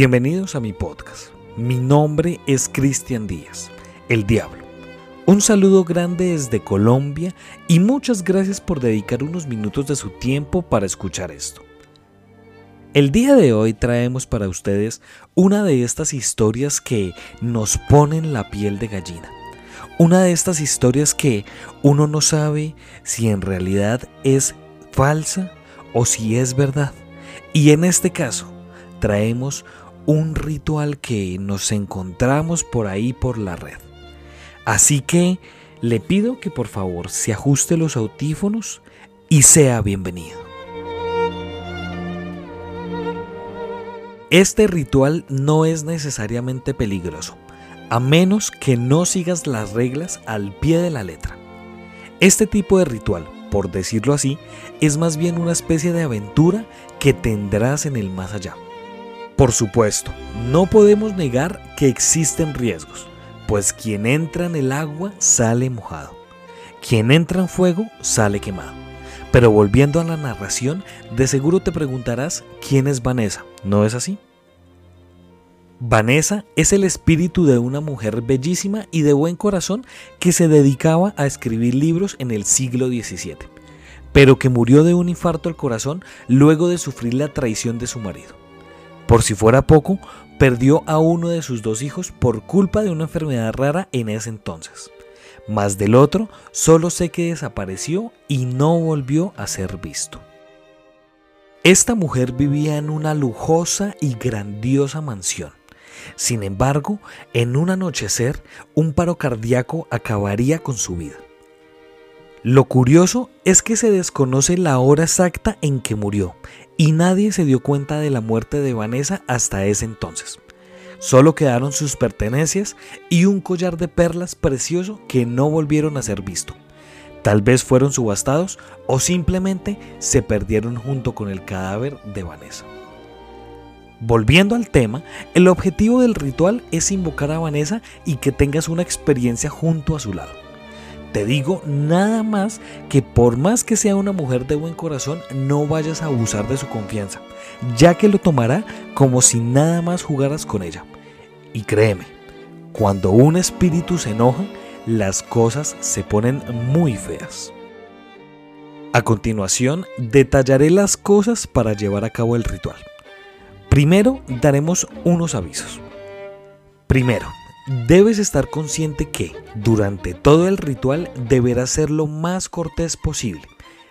Bienvenidos a mi podcast. Mi nombre es Cristian Díaz, el Diablo. Un saludo grande desde Colombia y muchas gracias por dedicar unos minutos de su tiempo para escuchar esto. El día de hoy traemos para ustedes una de estas historias que nos ponen la piel de gallina. Una de estas historias que uno no sabe si en realidad es falsa o si es verdad. Y en este caso, traemos un ritual que nos encontramos por ahí por la red. Así que le pido que por favor se ajuste los audífonos y sea bienvenido. Este ritual no es necesariamente peligroso, a menos que no sigas las reglas al pie de la letra. Este tipo de ritual, por decirlo así, es más bien una especie de aventura que tendrás en el más allá. Por supuesto, no podemos negar que existen riesgos, pues quien entra en el agua sale mojado, quien entra en fuego sale quemado. Pero volviendo a la narración, de seguro te preguntarás quién es Vanessa, ¿no es así? Vanessa es el espíritu de una mujer bellísima y de buen corazón que se dedicaba a escribir libros en el siglo XVII, pero que murió de un infarto al corazón luego de sufrir la traición de su marido. Por si fuera poco, perdió a uno de sus dos hijos por culpa de una enfermedad rara en ese entonces. Más del otro, solo sé que desapareció y no volvió a ser visto. Esta mujer vivía en una lujosa y grandiosa mansión. Sin embargo, en un anochecer, un paro cardíaco acabaría con su vida. Lo curioso es que se desconoce la hora exacta en que murió y nadie se dio cuenta de la muerte de Vanessa hasta ese entonces. Solo quedaron sus pertenencias y un collar de perlas precioso que no volvieron a ser visto. Tal vez fueron subastados o simplemente se perdieron junto con el cadáver de Vanessa. Volviendo al tema, el objetivo del ritual es invocar a Vanessa y que tengas una experiencia junto a su lado. Te digo nada más que por más que sea una mujer de buen corazón, no vayas a abusar de su confianza, ya que lo tomará como si nada más jugaras con ella. Y créeme, cuando un espíritu se enoja, las cosas se ponen muy feas. A continuación, detallaré las cosas para llevar a cabo el ritual. Primero, daremos unos avisos. Primero, Debes estar consciente que durante todo el ritual deberás ser lo más cortés posible.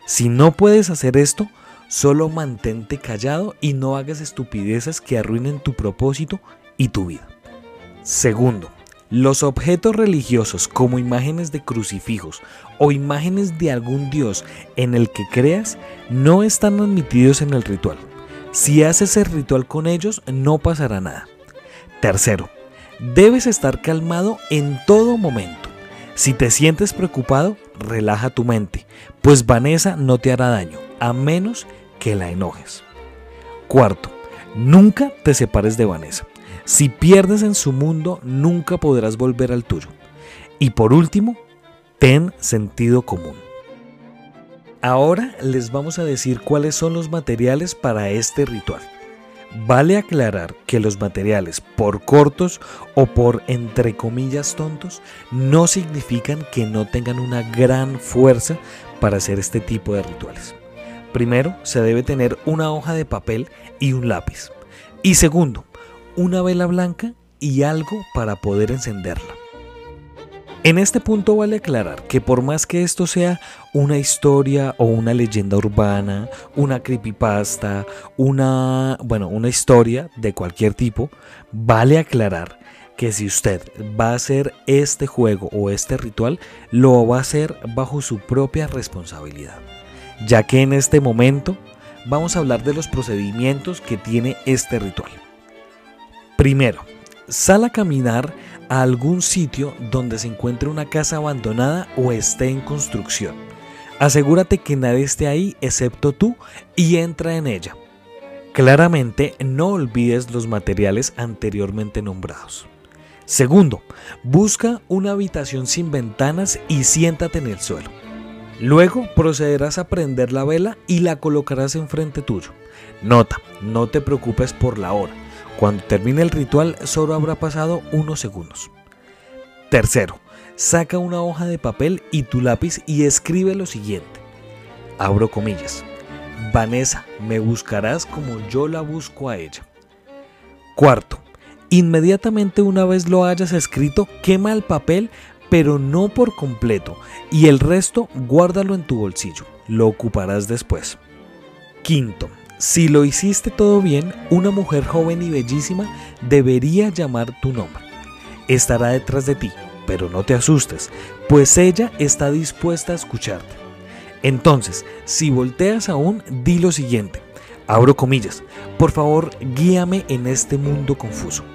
Si no puedes hacer esto, solo mantente callado y no hagas estupideces que arruinen tu propósito y tu vida. Segundo, los objetos religiosos como imágenes de crucifijos o imágenes de algún dios en el que creas no están admitidos en el ritual. Si haces el ritual con ellos no pasará nada. Tercero, Debes estar calmado en todo momento. Si te sientes preocupado, relaja tu mente, pues Vanessa no te hará daño, a menos que la enojes. Cuarto, nunca te separes de Vanessa. Si pierdes en su mundo, nunca podrás volver al tuyo. Y por último, ten sentido común. Ahora les vamos a decir cuáles son los materiales para este ritual. Vale aclarar que los materiales, por cortos o por entre comillas tontos, no significan que no tengan una gran fuerza para hacer este tipo de rituales. Primero, se debe tener una hoja de papel y un lápiz. Y segundo, una vela blanca y algo para poder encenderla. En este punto vale aclarar que por más que esto sea una historia o una leyenda urbana, una creepypasta, una, bueno, una historia de cualquier tipo, vale aclarar que si usted va a hacer este juego o este ritual, lo va a hacer bajo su propia responsabilidad. Ya que en este momento vamos a hablar de los procedimientos que tiene este ritual. Primero, sal a caminar a algún sitio donde se encuentre una casa abandonada o esté en construcción. Asegúrate que nadie esté ahí excepto tú y entra en ella. Claramente no olvides los materiales anteriormente nombrados. Segundo, busca una habitación sin ventanas y siéntate en el suelo. Luego procederás a prender la vela y la colocarás enfrente tuyo. Nota, no te preocupes por la hora. Cuando termine el ritual solo habrá pasado unos segundos. Tercero, saca una hoja de papel y tu lápiz y escribe lo siguiente. Abro comillas. Vanessa, me buscarás como yo la busco a ella. Cuarto, inmediatamente una vez lo hayas escrito, quema el papel, pero no por completo, y el resto guárdalo en tu bolsillo. Lo ocuparás después. Quinto, si lo hiciste todo bien, una mujer joven y bellísima debería llamar tu nombre. Estará detrás de ti, pero no te asustes, pues ella está dispuesta a escucharte. Entonces, si volteas aún, di lo siguiente. Abro comillas. Por favor, guíame en este mundo confuso.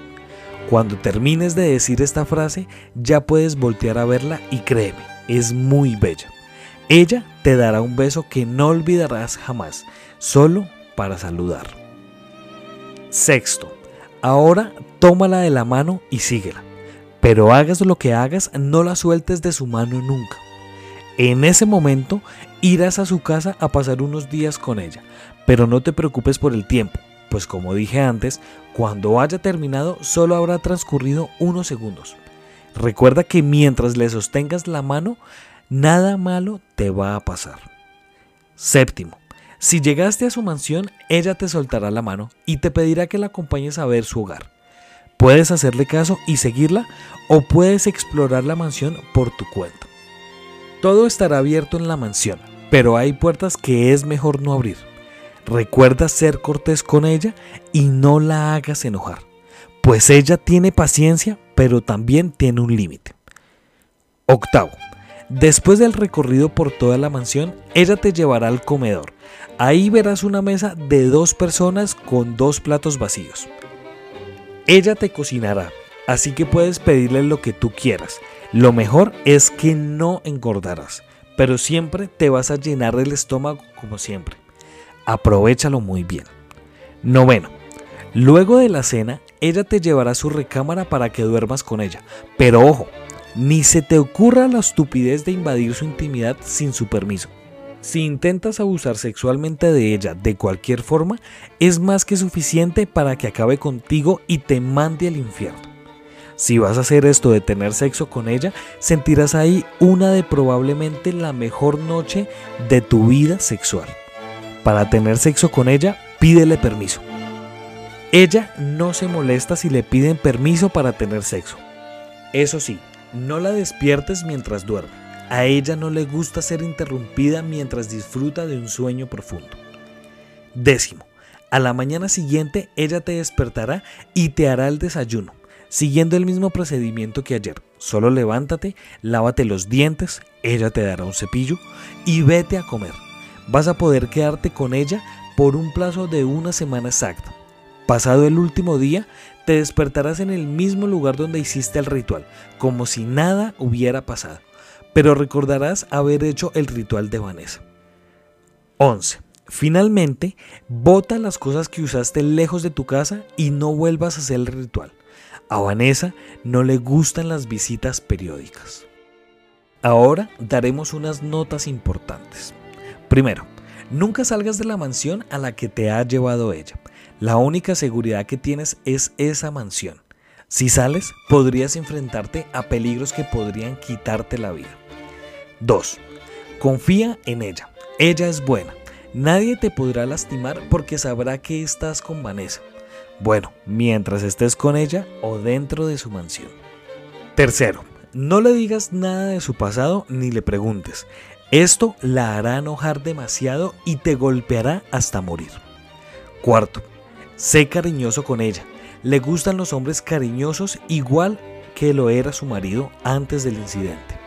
Cuando termines de decir esta frase, ya puedes voltear a verla y créeme, es muy bella. Ella te dará un beso que no olvidarás jamás, solo para saludar. Sexto, ahora tómala de la mano y síguela. Pero hagas lo que hagas, no la sueltes de su mano nunca. En ese momento irás a su casa a pasar unos días con ella, pero no te preocupes por el tiempo, pues como dije antes, cuando haya terminado solo habrá transcurrido unos segundos. Recuerda que mientras le sostengas la mano, nada malo te va a pasar. Séptimo, si llegaste a su mansión, ella te soltará la mano y te pedirá que la acompañes a ver su hogar. Puedes hacerle caso y seguirla o puedes explorar la mansión por tu cuenta. Todo estará abierto en la mansión, pero hay puertas que es mejor no abrir. Recuerda ser cortés con ella y no la hagas enojar, pues ella tiene paciencia, pero también tiene un límite. Octavo, después del recorrido por toda la mansión, ella te llevará al comedor. Ahí verás una mesa de dos personas con dos platos vacíos. Ella te cocinará, así que puedes pedirle lo que tú quieras lo mejor es que no engordarás, pero siempre te vas a llenar el estómago como siempre. Aprovechalo muy bien. Noveno. Luego de la cena, ella te llevará a su recámara para que duermas con ella. Pero ojo, ni se te ocurra la estupidez de invadir su intimidad sin su permiso. Si intentas abusar sexualmente de ella de cualquier forma, es más que suficiente para que acabe contigo y te mande al infierno. Si vas a hacer esto de tener sexo con ella, sentirás ahí una de probablemente la mejor noche de tu vida sexual. Para tener sexo con ella, pídele permiso. Ella no se molesta si le piden permiso para tener sexo. Eso sí, no la despiertes mientras duerme. A ella no le gusta ser interrumpida mientras disfruta de un sueño profundo. Décimo, a la mañana siguiente ella te despertará y te hará el desayuno siguiendo el mismo procedimiento que ayer. Solo levántate, lávate los dientes, ella te dará un cepillo y vete a comer. Vas a poder quedarte con ella por un plazo de una semana exacta. Pasado el último día, te despertarás en el mismo lugar donde hiciste el ritual, como si nada hubiera pasado, pero recordarás haber hecho el ritual de Vanessa. 11. Finalmente, bota las cosas que usaste lejos de tu casa y no vuelvas a hacer el ritual. A Vanessa no le gustan las visitas periódicas. Ahora daremos unas notas importantes. Primero, nunca salgas de la mansión a la que te ha llevado ella. La única seguridad que tienes es esa mansión. Si sales, podrías enfrentarte a peligros que podrían quitarte la vida. 2. Confía en ella. Ella es buena. Nadie te podrá lastimar porque sabrá que estás con Vanessa. Bueno, mientras estés con ella o dentro de su mansión. Tercero, no le digas nada de su pasado ni le preguntes. Esto la hará enojar demasiado y te golpeará hasta morir. Cuarto, sé cariñoso con ella. Le gustan los hombres cariñosos igual que lo era su marido antes del incidente.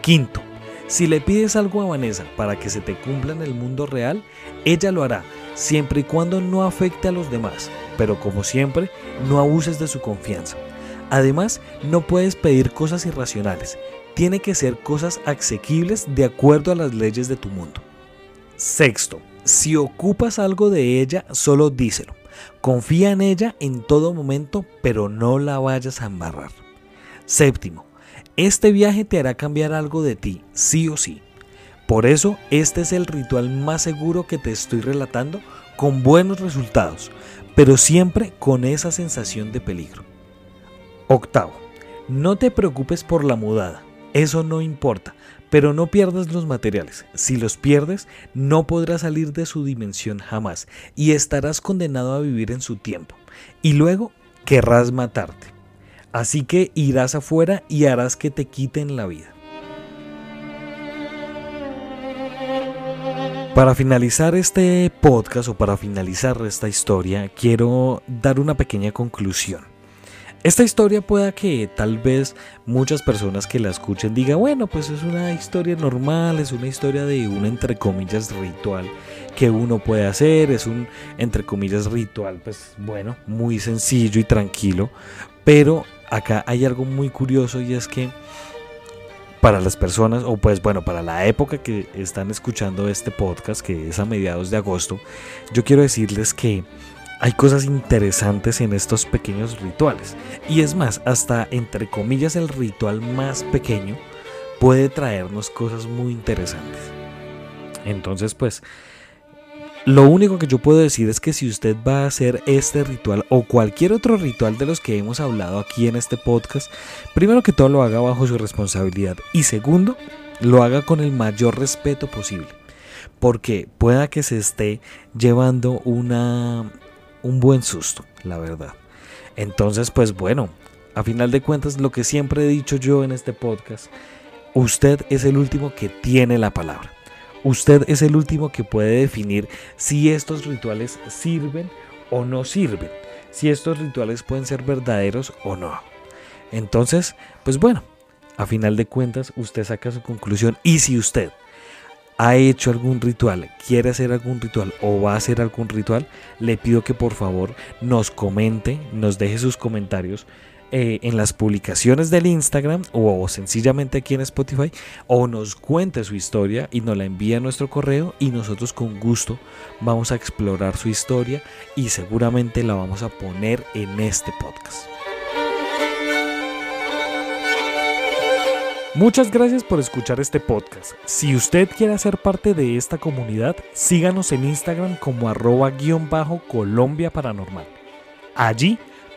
Quinto, si le pides algo a Vanessa para que se te cumpla en el mundo real, ella lo hará, siempre y cuando no afecte a los demás pero como siempre, no abuses de su confianza. Además, no puedes pedir cosas irracionales, tiene que ser cosas asequibles de acuerdo a las leyes de tu mundo. Sexto, si ocupas algo de ella, solo díselo. Confía en ella en todo momento, pero no la vayas a embarrar. Séptimo, este viaje te hará cambiar algo de ti, sí o sí. Por eso, este es el ritual más seguro que te estoy relatando, con buenos resultados, pero siempre con esa sensación de peligro. Octavo, no te preocupes por la mudada, eso no importa, pero no pierdas los materiales. Si los pierdes, no podrás salir de su dimensión jamás y estarás condenado a vivir en su tiempo. Y luego querrás matarte. Así que irás afuera y harás que te quiten la vida. Para finalizar este podcast o para finalizar esta historia, quiero dar una pequeña conclusión. Esta historia pueda que tal vez muchas personas que la escuchen digan, bueno, pues es una historia normal, es una historia de un entre comillas ritual que uno puede hacer, es un entre comillas ritual, pues bueno, muy sencillo y tranquilo, pero acá hay algo muy curioso y es que para las personas, o pues bueno, para la época que están escuchando este podcast, que es a mediados de agosto, yo quiero decirles que hay cosas interesantes en estos pequeños rituales. Y es más, hasta entre comillas el ritual más pequeño puede traernos cosas muy interesantes. Entonces, pues, lo único que yo puedo decir es que si usted va a hacer este ritual o cualquier otro ritual de los que hemos hablado aquí en este podcast, primero que todo lo haga bajo su responsabilidad y segundo, lo haga con el mayor respeto posible. Porque pueda que se esté llevando una un buen susto, la verdad. Entonces, pues bueno, a final de cuentas, lo que siempre he dicho yo en este podcast, usted es el último que tiene la palabra. Usted es el último que puede definir si estos rituales sirven o no sirven, si estos rituales pueden ser verdaderos o no. Entonces, pues bueno, a final de cuentas, usted saca su conclusión y si usted ha hecho algún ritual, quiere hacer algún ritual o va a hacer algún ritual, le pido que por favor nos comente, nos deje sus comentarios eh, en las publicaciones del Instagram o, sencillamente aquí en Spotify o nos cuente su historia y nos la envíe a nuestro correo y nosotros con gusto vamos a explorar su historia y seguramente la vamos a poner en este podcast. Muchas gracias por escuchar este podcast. Si usted quiere ser parte de esta comunidad, síganos en Instagram como arroba guion bajo Colombia Paranormal. Allí